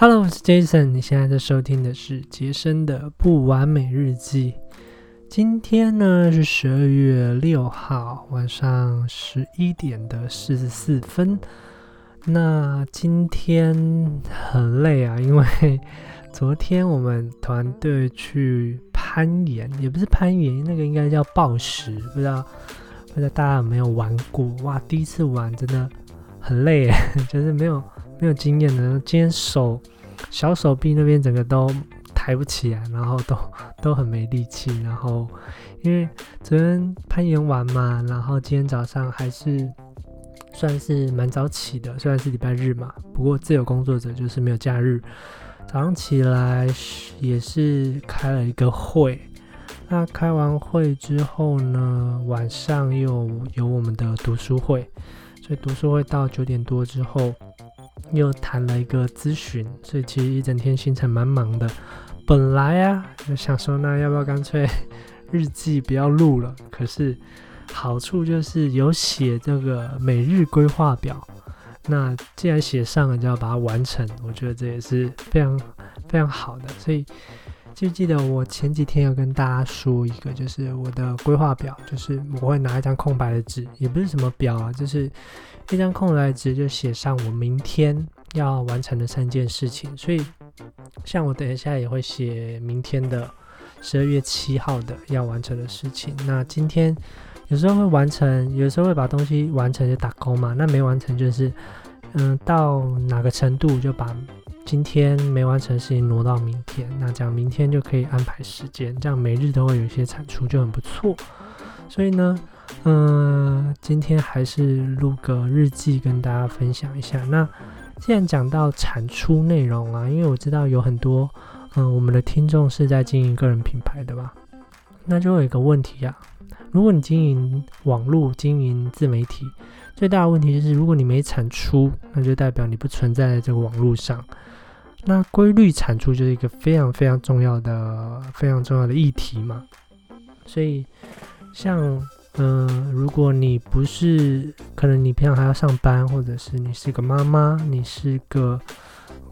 Hello，我是 Jason，你现在在收听的是杰森的不完美日记。今天呢是十二月六号晚上十一点的四十四分。那今天很累啊，因为 昨天我们团队去攀岩，也不是攀岩，那个应该叫暴食，不知道不知道大家有没有玩过？哇，第一次玩真的很累，就是没有。没有经验的，今天手小手臂那边整个都抬不起来，然后都 都很没力气。然后因为昨天攀岩完嘛，然后今天早上还是算是蛮早起的，虽然是礼拜日嘛，不过自由工作者就是没有假日。早上起来也是开了一个会，那开完会之后呢，晚上又有我们的读书会，所以读书会到九点多之后。又谈了一个咨询，所以其实一整天行程蛮忙的。本来啊，就想说那要不要干脆日记不要录了？可是好处就是有写这个每日规划表。那既然写上了，就要把它完成。我觉得这也是非常非常好的。所以记不记得我前几天有跟大家说一个，就是我的规划表，就是我会拿一张空白的纸，也不是什么表啊，就是。一张空白纸就写上我明天要完成的三件事情，所以像我等一下也会写明天的十二月七号的要完成的事情。那今天有时候会完成，有时候会把东西完成就打勾嘛。那没完成就是嗯到哪个程度就把今天没完成事情挪到明天。那这样明天就可以安排时间，这样每日都会有一些产出，就很不错。所以呢。嗯，今天还是录个日记跟大家分享一下。那既然讲到产出内容啊，因为我知道有很多嗯，我们的听众是在经营个人品牌的吧，那就有一个问题啊，如果你经营网络、经营自媒体，最大的问题就是如果你没产出，那就代表你不存在在这个网络上。那规律产出就是一个非常非常重要的、非常重要的议题嘛。所以像。嗯，如果你不是，可能你平常还要上班，或者是你是个妈妈，你是个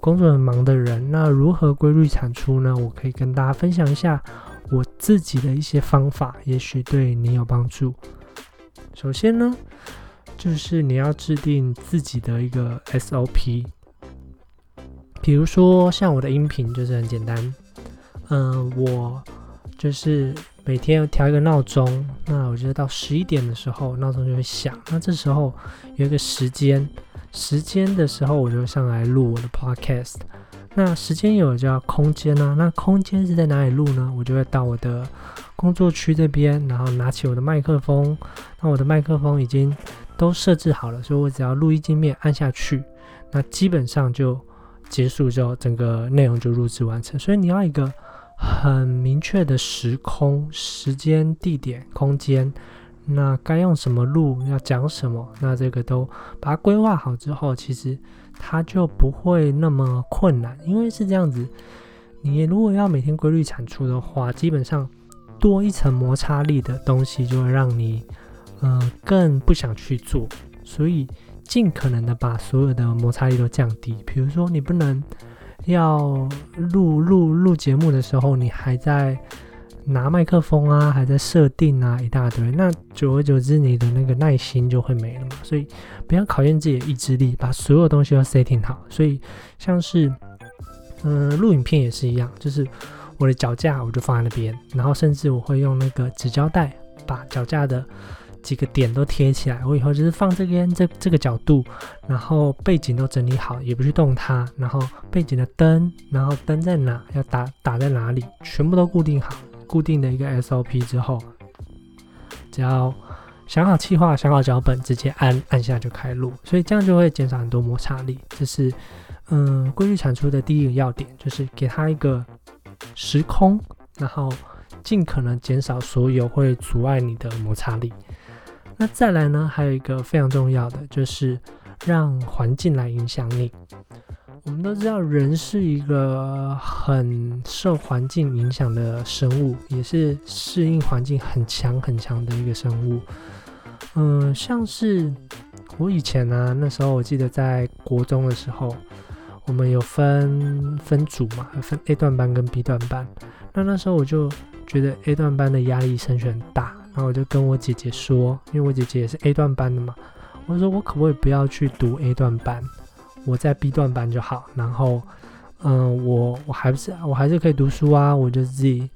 工作很忙的人，那如何规律产出呢？我可以跟大家分享一下我自己的一些方法，也许对你有帮助。首先呢，就是你要制定自己的一个 SOP，比如说像我的音频就是很简单，嗯，我就是。每天调一个闹钟，那我觉得到十一点的时候，闹钟就会响。那这时候有一个时间，时间的时候我就上来录我的 podcast。那时间有叫空间呢？那空间是在哪里录呢？我就会到我的工作区这边，然后拿起我的麦克风。那我的麦克风已经都设置好了，所以我只要录音界面按下去，那基本上就结束之后，整个内容就录制完成。所以你要一个。很明确的时空、时间、地点、空间，那该用什么路，要讲什么，那这个都把它规划好之后，其实它就不会那么困难。因为是这样子，你如果要每天规律产出的话，基本上多一层摩擦力的东西，就会让你呃更不想去做。所以尽可能的把所有的摩擦力都降低。比如说，你不能。要录录录节目的时候，你还在拿麦克风啊，还在设定啊，一大堆。那久而久之，你的那个耐心就会没了嘛。所以不要考验自己的意志力，把所有东西都 setting 好。所以像是嗯录影片也是一样，就是我的脚架我就放在那边，然后甚至我会用那个纸胶带把脚架的。几个点都贴起来，我以后就是放这边这这个角度，然后背景都整理好，也不去动它，然后背景的灯，然后灯在哪，要打打在哪里，全部都固定好，固定的一个 SOP 之后，只要想好计划，想好脚本，直接按按下就开录，所以这样就会减少很多摩擦力。这是嗯规律产出的第一个要点，就是给它一个时空，然后尽可能减少所有会阻碍你的摩擦力。那再来呢？还有一个非常重要的，就是让环境来影响你。我们都知道，人是一个很受环境影响的生物，也是适应环境很强很强的一个生物。嗯，像是我以前呢，那时候我记得在国中的时候，我们有分分组嘛，分 A 段班跟 B 段班。那那时候我就觉得 A 段班的压力升学很大，然后我就跟我姐姐说，因为我姐姐也是 A 段班的嘛，我说我可不可以不要去读 A 段班，我在 B 段班就好。然后，嗯，我我还不是我还是可以读书啊，我就自己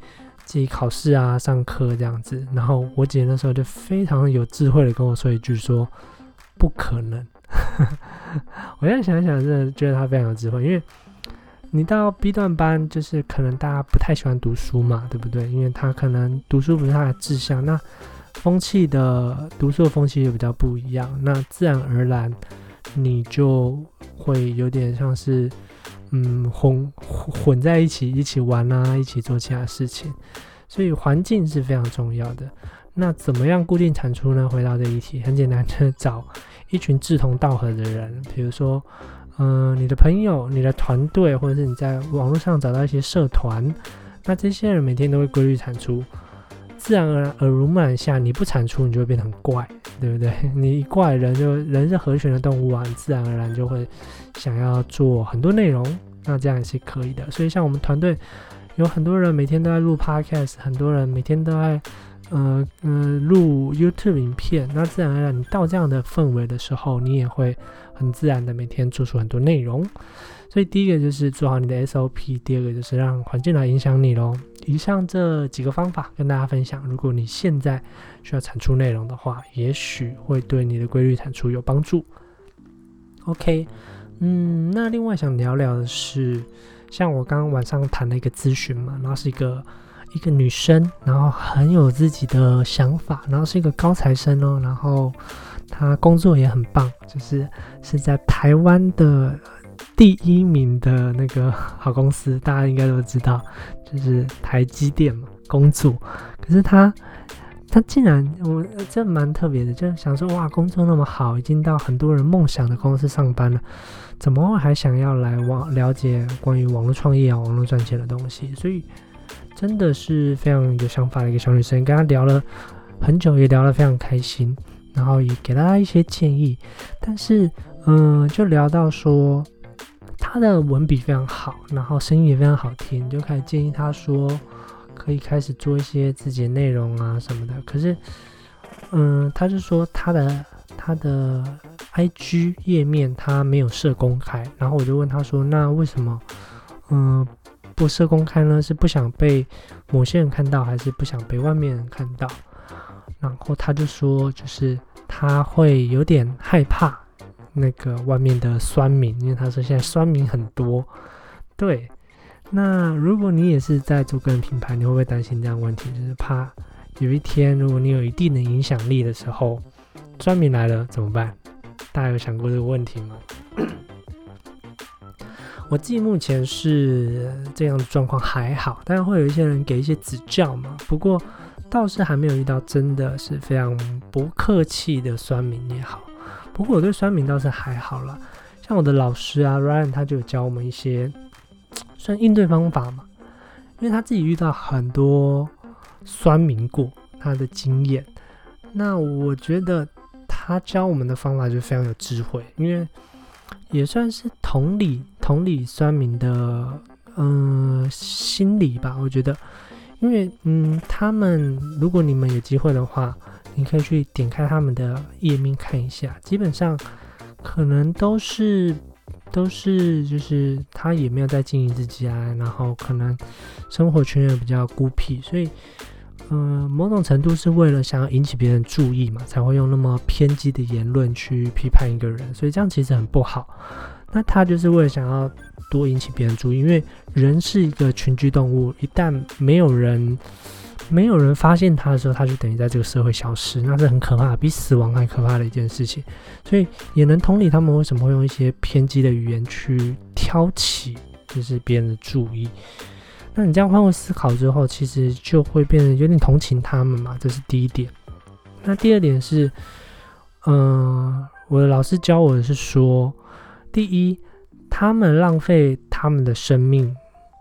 自己考试啊，上课这样子。然后我姐那时候就非常有智慧的跟我说一句说，不可能。我现在想想，真的觉得她非常有智慧，因为你到 B 段班，就是可能大家不太喜欢读书嘛，对不对？因为他可能读书不是他的志向，那风气的读书的风气也比较不一样，那自然而然你就会有点像是嗯混混在一起，一起玩啊，一起做其他事情，所以环境是非常重要的。那怎么样固定产出呢？回到这一题，很简单，就找。一群志同道合的人，比如说，嗯，你的朋友、你的团队，或者是你在网络上找到一些社团，那这些人每天都会规律产出，自然而然耳濡目染下，你不产出，你就会变得很怪，对不对？你一怪人，就人是和弦的动物啊，自然而然就会想要做很多内容，那这样也是可以的。所以，像我们团队有很多人每天都在录 podcast，很多人每天都在。呃嗯，录 YouTube 影片，那自然而然，你到这样的氛围的时候，你也会很自然的每天做出很多内容。所以第一个就是做好你的 SOP，第二个就是让环境来影响你喽。以上这几个方法跟大家分享，如果你现在需要产出内容的话，也许会对你的规律产出有帮助。OK，嗯，那另外想聊聊的是，像我刚刚晚上谈了一个咨询嘛，然后是一个。一个女生，然后很有自己的想法，然后是一个高材生哦，然后她工作也很棒，就是是在台湾的第一名的那个好公司，大家应该都知道，就是台积电嘛工作。可是她，她竟然，我这蛮特别的，就想说哇，工作那么好，已经到很多人梦想的公司上班了，怎么会还想要来网了解关于网络创业啊、网络赚钱的东西？所以。真的是非常有想法的一个小女生，跟她聊了很久，也聊得非常开心，然后也给她一些建议。但是，嗯，就聊到说她的文笔非常好，然后声音也非常好听，就开始建议她说可以开始做一些自己的内容啊什么的。可是，嗯，她就说她的她的 IG 页面她没有设公开，然后我就问她说，那为什么，嗯？不设公开呢，是不想被某些人看到，还是不想被外面人看到？然后他就说，就是他会有点害怕那个外面的酸民，因为他说现在酸民很多。对，那如果你也是在做个人品牌，你会不会担心这样问题？就是怕有一天，如果你有一定的影响力的时候，酸民来了怎么办？大家有想过这个问题吗？我自己目前是这样的状况还好，但是会有一些人给一些指教嘛。不过倒是还没有遇到真的是非常不客气的酸民也好。不过我对酸民倒是还好了，像我的老师啊，Ryan 他就有教我们一些算应对方法嘛，因为他自己遇到很多酸民过他的经验。那我觉得他教我们的方法就非常有智慧，因为也算是同理。同理酸民的嗯心理吧，我觉得，因为嗯他们如果你们有机会的话，你可以去点开他们的页面看一下，基本上可能都是都是就是他也没有在经营自己啊，然后可能生活圈也比较孤僻，所以嗯某种程度是为了想要引起别人注意嘛，才会用那么偏激的言论去批判一个人，所以这样其实很不好。那他就是为了想要多引起别人注意，因为人是一个群居动物，一旦没有人没有人发现他的时候，他就等于在这个社会消失，那是很可怕，比死亡还可怕的一件事情。所以也能同理他们为什么会用一些偏激的语言去挑起就是别人的注意。那你这样换位思考之后，其实就会变得有点同情他们嘛，这是第一点。那第二点是，嗯，我的老师教我的是说。第一，他们浪费他们的生命、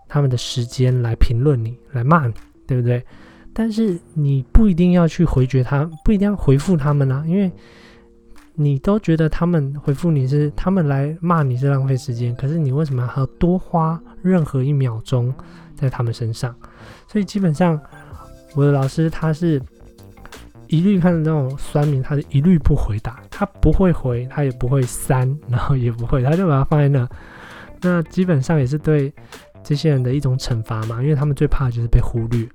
他们的时间来评论你、来骂你，对不对？但是你不一定要去回绝他，不一定要回复他们啊，因为你都觉得他们回复你是他们来骂你是浪费时间，可是你为什么还要多花任何一秒钟在他们身上？所以基本上我的老师他是一律看到那种酸民，他是一律不回答，他不会回，他也不会删，然后也不会，他就把它放在那。那基本上也是对这些人的一种惩罚嘛，因为他们最怕的就是被忽略。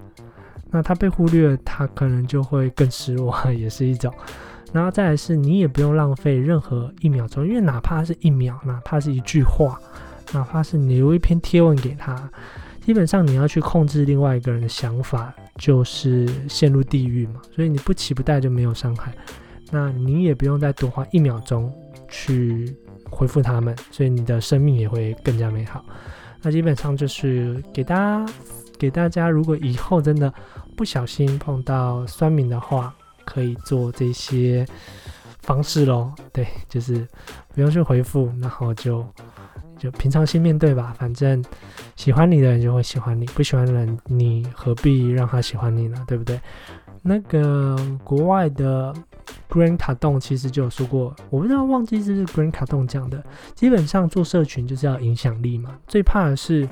那他被忽略，他可能就会更失落，也是一种。然后再来是，你也不用浪费任何一秒钟，因为哪怕是一秒，哪怕是一句话，哪怕是你留一篇贴文给他，基本上你要去控制另外一个人的想法，就是陷入地狱嘛。所以你不期不待就没有伤害，那你也不用再多花一秒钟去回复他们，所以你的生命也会更加美好。那基本上就是给大家，给大家，如果以后真的不小心碰到酸民的话。可以做这些方式喽，对，就是不用去回复，然后就就平常心面对吧。反正喜欢你的人就会喜欢你，不喜欢的人你何必让他喜欢你呢？对不对？那个国外的 Green 卡洞其实就有说过，我不知道忘记是不是 Green 卡洞讲的。基本上做社群就是要影响力嘛，最怕的是。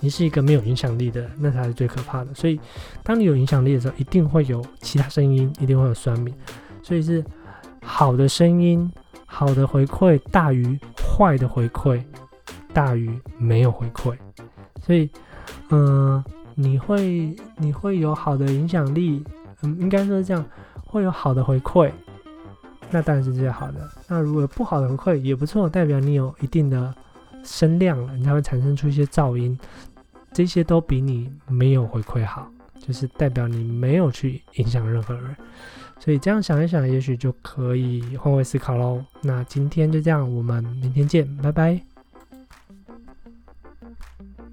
你是一个没有影响力的，那才是最可怕的。所以，当你有影响力的时候，一定会有其他声音，一定会有酸民。所以是好的声音、好的回馈大于坏的回馈，大于没有回馈。所以，嗯，你会你会有好的影响力，嗯，应该说是这样，会有好的回馈，那当然是最好的。那如果不好的回馈也不错，代表你有一定的声量了，你才会产生出一些噪音。这些都比你没有回馈好，就是代表你没有去影响任何人，所以这样想一想，也许就可以换位思考喽。那今天就这样，我们明天见，拜拜。